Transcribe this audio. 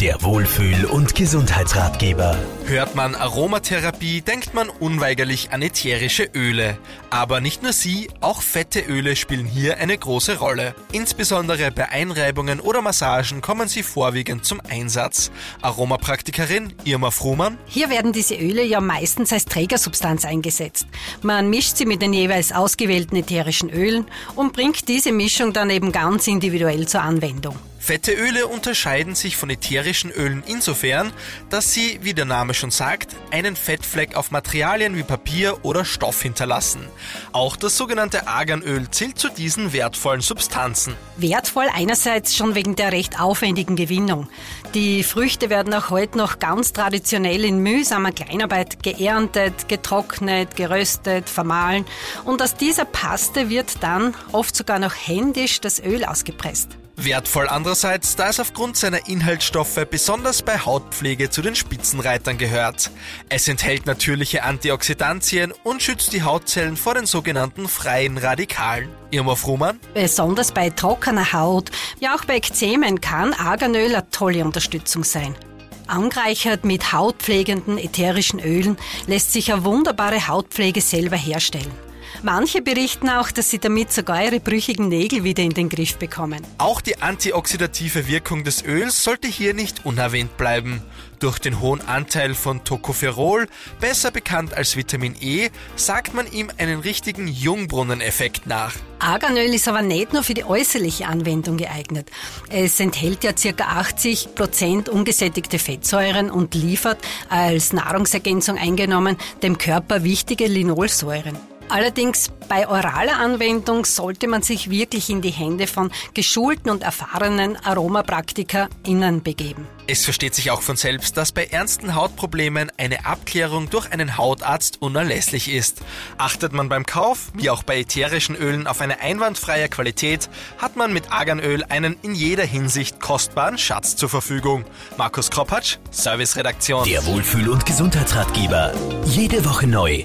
Der Wohlfühl- und Gesundheitsratgeber. Hört man Aromatherapie, denkt man unweigerlich an ätherische Öle. Aber nicht nur sie, auch fette Öle spielen hier eine große Rolle. Insbesondere bei Einreibungen oder Massagen kommen sie vorwiegend zum Einsatz. Aromapraktikerin Irma Fruhmann. Hier werden diese Öle ja meistens als Trägersubstanz eingesetzt. Man mischt sie mit den jeweils ausgewählten ätherischen Ölen und bringt diese Mischung dann eben ganz individuell zur Anwendung. Fette Öle unterscheiden sich von ätherischen Ölen insofern, dass sie, wie der Name schon sagt, einen Fettfleck auf Materialien wie Papier oder Stoff hinterlassen. Auch das sogenannte Arganöl zählt zu diesen wertvollen Substanzen. Wertvoll einerseits schon wegen der recht aufwendigen Gewinnung. Die Früchte werden auch heute noch ganz traditionell in mühsamer Kleinarbeit geerntet, getrocknet, geröstet, vermahlen und aus dieser Paste wird dann oft sogar noch händisch das Öl ausgepresst. Wertvoll andererseits, da es aufgrund seiner Inhaltsstoffe besonders bei Hautpflege zu den Spitzenreitern gehört. Es enthält natürliche Antioxidantien und schützt die Hautzellen vor den sogenannten freien Radikalen. Irma Fruhmann? Besonders bei trockener Haut, ja auch bei Ekzemen kann Arganöl eine tolle Unterstützung sein. Angereichert mit hautpflegenden ätherischen Ölen lässt sich eine wunderbare Hautpflege selber herstellen. Manche berichten auch, dass sie damit sogar ihre brüchigen Nägel wieder in den Griff bekommen. Auch die antioxidative Wirkung des Öls sollte hier nicht unerwähnt bleiben. Durch den hohen Anteil von Tocopherol, besser bekannt als Vitamin E, sagt man ihm einen richtigen Jungbrunneneffekt nach. Arganöl ist aber nicht nur für die äußerliche Anwendung geeignet. Es enthält ja ca. 80 Prozent ungesättigte Fettsäuren und liefert als Nahrungsergänzung eingenommen dem Körper wichtige Linolsäuren. Allerdings bei oraler Anwendung sollte man sich wirklich in die Hände von geschulten und erfahrenen AromapraktikerInnen begeben. Es versteht sich auch von selbst, dass bei ernsten Hautproblemen eine Abklärung durch einen Hautarzt unerlässlich ist. Achtet man beim Kauf, wie auch bei ätherischen Ölen, auf eine einwandfreie Qualität, hat man mit Arganöl einen in jeder Hinsicht kostbaren Schatz zur Verfügung. Markus Kropatsch, Serviceredaktion. Der Wohlfühl- und Gesundheitsratgeber. Jede Woche neu